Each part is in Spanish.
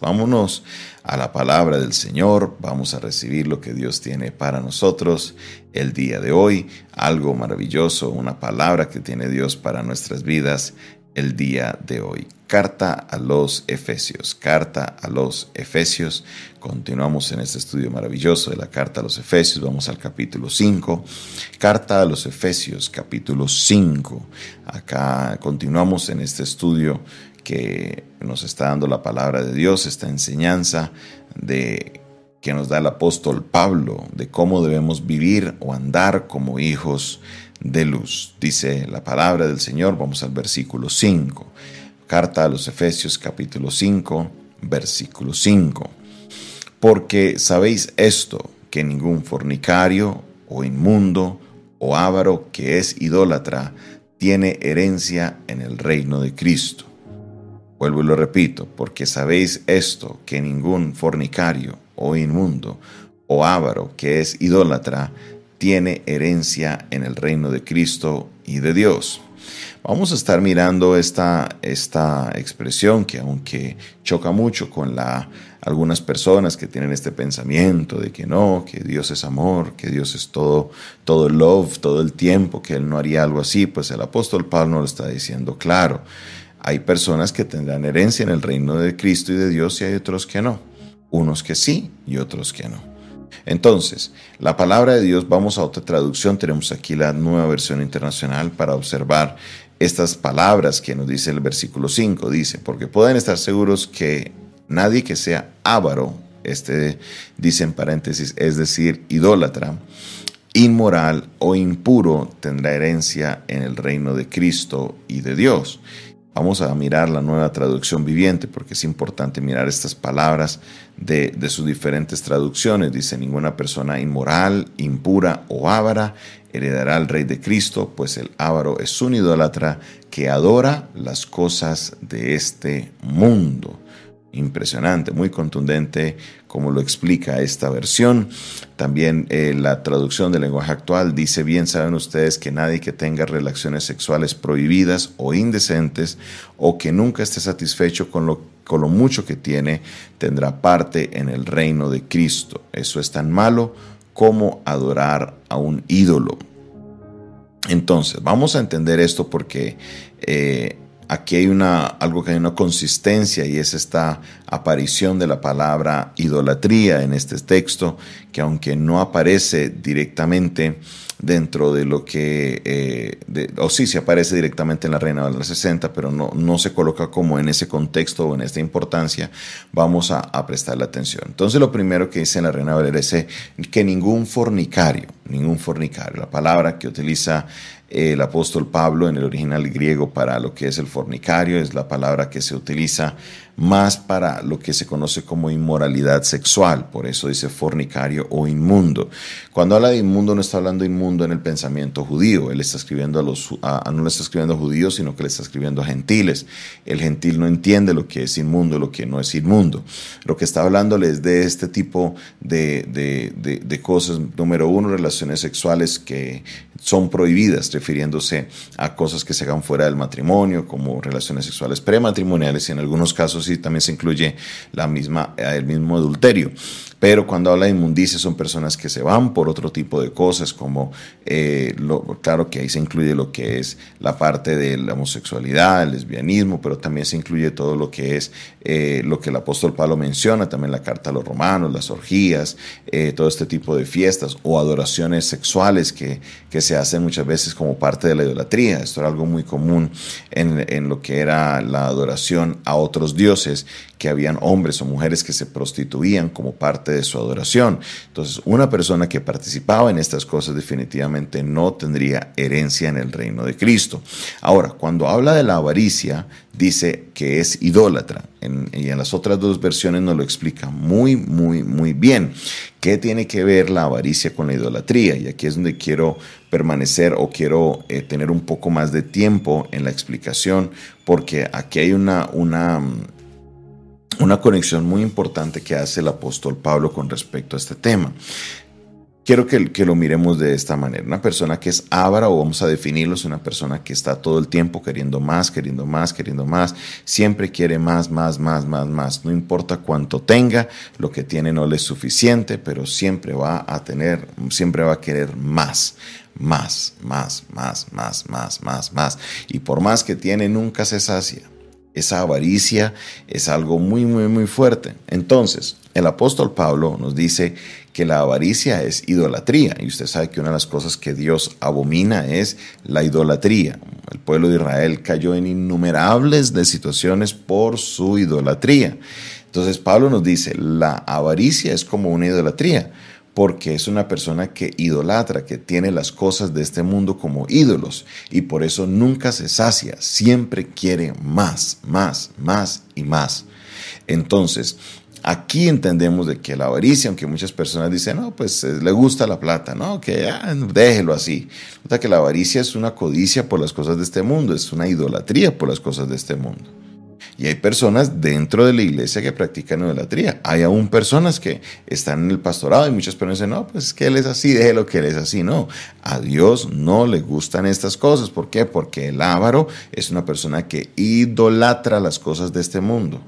Vámonos a la palabra del Señor, vamos a recibir lo que Dios tiene para nosotros el día de hoy, algo maravilloso, una palabra que tiene Dios para nuestras vidas el día de hoy. Carta a los Efesios, carta a los Efesios. Continuamos en este estudio maravilloso de la carta a los Efesios. Vamos al capítulo 5. Carta a los Efesios, capítulo 5. Acá continuamos en este estudio que nos está dando la palabra de Dios, esta enseñanza de que nos da el apóstol Pablo de cómo debemos vivir o andar como hijos de luz. Dice la palabra del Señor, vamos al versículo 5. Carta a los Efesios capítulo 5, versículo 5. Porque sabéis esto, que ningún fornicario o inmundo o avaro que es idólatra tiene herencia en el reino de Cristo. Vuelvo y lo repito, porque sabéis esto, que ningún fornicario o inmundo o avaro que es idólatra tiene herencia en el reino de Cristo y de Dios. Vamos a estar mirando esta, esta expresión que aunque choca mucho con algunas personas que tienen este pensamiento de que no, que Dios es amor, que Dios es todo, todo love, todo el tiempo, que Él no haría algo así, pues el apóstol Pablo lo está diciendo claro. Hay personas que tendrán herencia en el reino de Cristo y de Dios y hay otros que no. Unos que sí y otros que no. Entonces, la palabra de Dios, vamos a otra traducción, tenemos aquí la nueva versión internacional para observar estas palabras que nos dice el versículo 5. Dice, porque pueden estar seguros que nadie que sea avaro, este dice en paréntesis, es decir, idólatra, inmoral o impuro, tendrá herencia en el reino de Cristo y de Dios. Vamos a mirar la nueva traducción viviente porque es importante mirar estas palabras de, sus diferentes traducciones. Dice, ninguna persona inmoral, impura o ávara heredará al Rey de Cristo, pues el ávaro es un idólatra que adora las cosas de este mundo impresionante, muy contundente, como lo explica esta versión. También eh, la traducción del lenguaje actual dice, bien saben ustedes que nadie que tenga relaciones sexuales prohibidas o indecentes o que nunca esté satisfecho con lo, con lo mucho que tiene, tendrá parte en el reino de Cristo. Eso es tan malo como adorar a un ídolo. Entonces, vamos a entender esto porque eh, aquí hay una, algo que hay una consistencia y es esta aparición de la palabra idolatría en este texto, que aunque no aparece directamente dentro de lo que, eh, o sí, se aparece directamente en la Reina de los 60, pero no, no se coloca como en ese contexto o en esta importancia, vamos a, a prestarle atención. Entonces lo primero que dice en la Reina Valera es que ningún fornicario, ningún fornicario, la palabra que utiliza el apóstol Pablo en el original griego para lo que es el fornicario, es la palabra que se utiliza más para lo que se conoce como inmoralidad sexual, por eso dice fornicario o inmundo. Cuando habla de inmundo no está hablando inmundo en el pensamiento judío, él está escribiendo a los, no le está escribiendo a judíos, sino que le está escribiendo a gentiles. El gentil no entiende lo que es inmundo, lo que no es inmundo. Lo que está hablándole es de este tipo de, de, de cosas, número uno, relaciones sexuales que son prohibidas, refiriéndose a cosas que se hagan fuera del matrimonio, como relaciones sexuales prematrimoniales y en algunos casos sí también se incluye la misma, eh, el mismo adulterio. Pero cuando habla de inmundicia son personas que se van por otro tipo de cosas, como, eh, claro que ahí se incluye lo que es la parte de la homosexualidad, el lesbianismo, pero también se incluye todo lo que es eh, lo que el apóstol Pablo menciona, también la carta a los romanos, las orgías, todo este tipo de fiestas o adoraciones sexuales que, que se hacen muchas veces como parte de la idolatría. Esto era algo muy común en, en lo que era la adoración a otros dioses que habían hombres o mujeres que se prostituían como parte de su adoración. Entonces, una persona que participaba en estas cosas definitivamente no tendría herencia en el reino de Cristo. Ahora, cuando habla de la avaricia, dice que es idólatra. y en las otras dos versiones nos lo explica muy, muy, muy bien. ¿Qué tiene que ver la avaricia con la idolatría? Y aquí es donde quiero permanecer o quiero eh, tener un poco más de tiempo en la explicación, porque aquí hay una, una, una conexión muy importante que hace el apóstol Pablo con respecto a este tema. quiero que, que, lo miremos de esta manera. Una persona que es avara, o vamos a definirlo, es una persona que está todo el tiempo queriendo más, queriendo más, queriendo más. Siempre quiere más, más, más, más, más. No importa cuánto tenga, lo que tiene no le es suficiente, pero siempre va a tener, siempre va a querer más. Más, más, más, más, más, más, más. Y por más que tiene, nunca se sacia. Esa avaricia es algo muy, muy, muy fuerte. Entonces, el apóstol Pablo nos dice que la avaricia es idolatría. Y usted sabe que una de las cosas que Dios abomina es la idolatría. El pueblo de Israel cayó en innumerables de situaciones por su idolatría. Entonces Pablo nos dice, la avaricia es como una idolatría porque es una persona que idolatra, que tiene las cosas de este mundo como ídolos y por eso nunca se sacia, siempre quiere más, más, más y más. Entonces, aquí entendemos de que la avaricia, aunque muchas personas dicen, no, pues eh, le gusta la plata, no, que ah, déjelo así. sea que la avaricia es una codicia por las cosas de este mundo, es una idolatría por las cosas de este mundo. Y hay personas dentro de la iglesia que practican idolatría. Hay aún personas que están en el pastorado y muchas personas dicen, no, pues que él es así, déjelo que él es así. No, a Dios no le gustan estas cosas. ¿Por qué? Porque el ávaro es una persona que idolatra las cosas de este mundo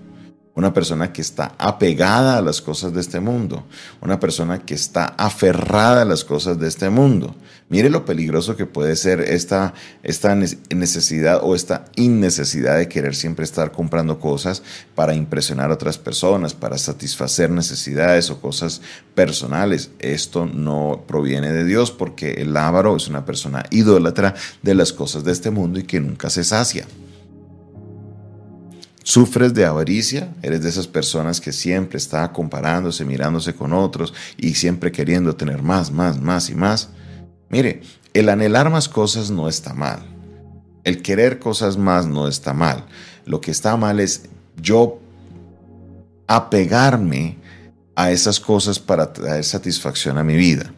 una persona que está apegada a las cosas de este mundo, una persona que está aferrada a las cosas de este mundo. Mire lo peligroso que puede ser esta, esta necesidad o esta innecesidad de querer siempre estar comprando cosas para impresionar a otras personas, para satisfacer necesidades o cosas personales. Esto no proviene de Dios porque el ávaro es una persona idólatra de las cosas de este mundo y que nunca se sacia. ¿Sufres de avaricia? ¿Eres de esas personas que siempre está comparándose, mirándose con otros y siempre queriendo tener más, más, más y más? Mire, el anhelar más cosas no está mal. El querer cosas más no está mal. Lo que está mal es yo apegarme a esas cosas para traer satisfacción a mi vida.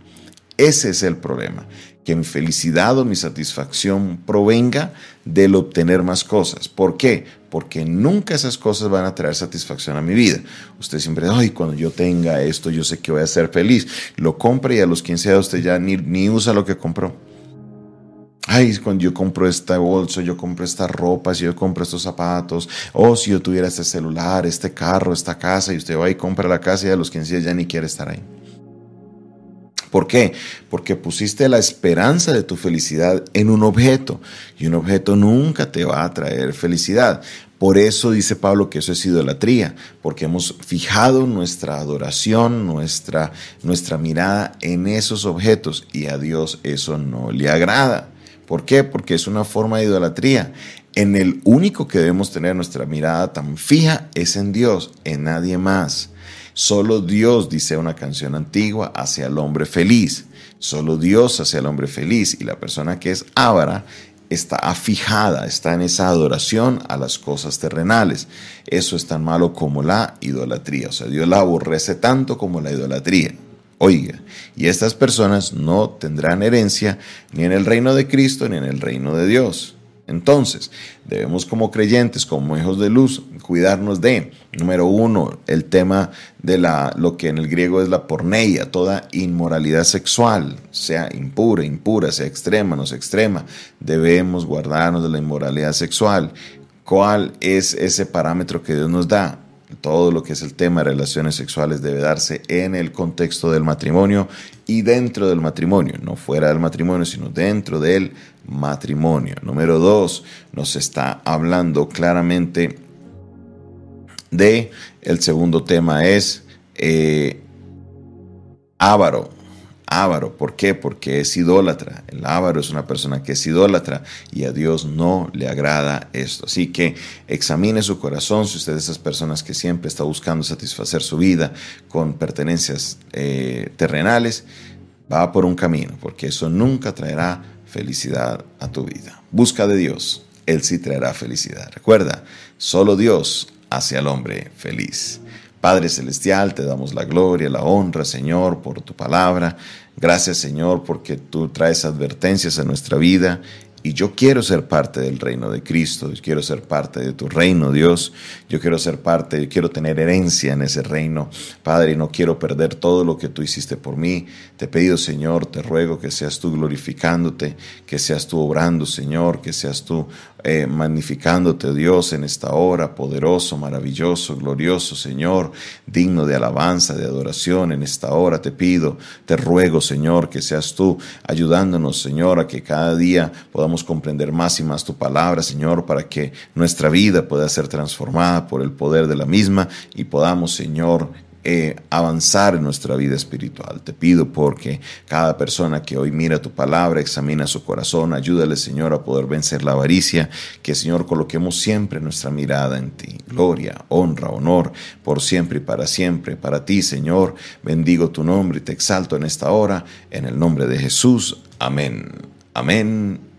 Ese es el problema que mi felicidad o mi satisfacción provenga del obtener más cosas. ¿Por qué? Porque nunca esas cosas van a traer satisfacción a mi vida. Usted siempre, ay, cuando yo tenga esto, yo sé que voy a ser feliz. Lo compra y a los 15 años usted ya ni, ni usa lo que compró. Ay, cuando yo compro este bolso, yo compro esta ropa, si yo compro estos zapatos, o si yo tuviera este celular, este carro, esta casa, y usted va y compra la casa y a los 15 días ya ni quiere estar ahí. ¿Por qué? Porque pusiste la esperanza de tu felicidad en un objeto y un objeto nunca te va a traer felicidad. Por eso dice Pablo que eso es idolatría, porque hemos fijado nuestra adoración, nuestra, nuestra mirada en esos objetos y a Dios eso no le agrada. ¿Por qué? Porque es una forma de idolatría. En el único que debemos tener nuestra mirada tan fija es en Dios, en nadie más. Solo Dios, dice una canción antigua, hace al hombre feliz. Solo Dios hace al hombre feliz. Y la persona que es ávara está afijada, está en esa adoración a las cosas terrenales. Eso es tan malo como la idolatría. O sea, Dios la aborrece tanto como la idolatría. Oiga, y estas personas no tendrán herencia ni en el reino de Cristo ni en el reino de Dios. Entonces, debemos como creyentes, como hijos de luz, cuidarnos de, número uno, el tema de la, lo que en el griego es la porneia, toda inmoralidad sexual, sea impura, impura, sea extrema, no sea extrema, debemos guardarnos de la inmoralidad sexual. ¿Cuál es ese parámetro que Dios nos da? Todo lo que es el tema de relaciones sexuales debe darse en el contexto del matrimonio y dentro del matrimonio, no fuera del matrimonio, sino dentro del matrimonio. Número dos, nos está hablando claramente de, el segundo tema es eh, ávaro, Ávaro, ¿por qué? Porque es idólatra. El ávaro es una persona que es idólatra y a Dios no le agrada esto. Así que examine su corazón si usted es de esas personas que siempre está buscando satisfacer su vida con pertenencias eh, terrenales, va por un camino, porque eso nunca traerá felicidad a tu vida. Busca de Dios, Él sí traerá felicidad. Recuerda, solo Dios hace al hombre feliz. Padre Celestial, te damos la gloria, la honra, Señor, por tu palabra. Gracias, Señor, porque tú traes advertencias a nuestra vida y yo quiero ser parte del reino de Cristo, yo quiero ser parte de tu reino, Dios, yo quiero ser parte, yo quiero tener herencia en ese reino, Padre, y no quiero perder todo lo que tú hiciste por mí. Te he pedido, Señor, te ruego que seas tú glorificándote, que seas tú obrando, Señor, que seas tú eh, magnificándote, Dios, en esta hora, poderoso, maravilloso, glorioso, Señor, digno de alabanza, de adoración, en esta hora te pido, te ruego, Señor, que seas tú ayudándonos, Señor, a que cada día podamos comprender más y más tu palabra, Señor, para que nuestra vida pueda ser transformada por el poder de la misma y podamos, Señor, eh, avanzar en nuestra vida espiritual. Te pido porque cada persona que hoy mira tu palabra, examina su corazón, ayúdale, Señor, a poder vencer la avaricia, que, Señor, coloquemos siempre nuestra mirada en ti. Gloria, honra, honor, por siempre y para siempre. Para ti, Señor, bendigo tu nombre y te exalto en esta hora, en el nombre de Jesús. Amén. Amén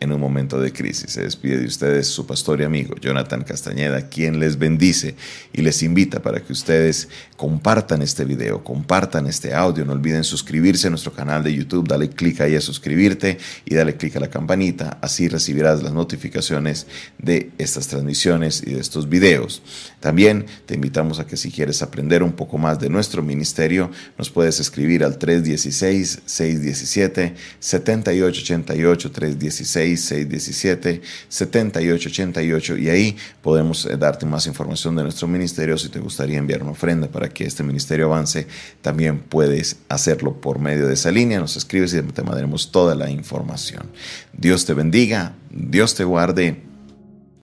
en un momento de crisis. Se despide de ustedes su pastor y amigo Jonathan Castañeda, quien les bendice y les invita para que ustedes compartan este video, compartan este audio. No olviden suscribirse a nuestro canal de YouTube, dale clic ahí a suscribirte y dale clic a la campanita, así recibirás las notificaciones de estas transmisiones y de estos videos. También te invitamos a que si quieres aprender un poco más de nuestro ministerio, nos puedes escribir al 316-617-7888, 316-617-7888 y ahí podemos eh, darte más información de nuestro ministerio. Si te gustaría enviar una ofrenda para que este ministerio avance, también puedes hacerlo por medio de esa línea. Nos escribes y te mandaremos toda la información. Dios te bendiga, Dios te guarde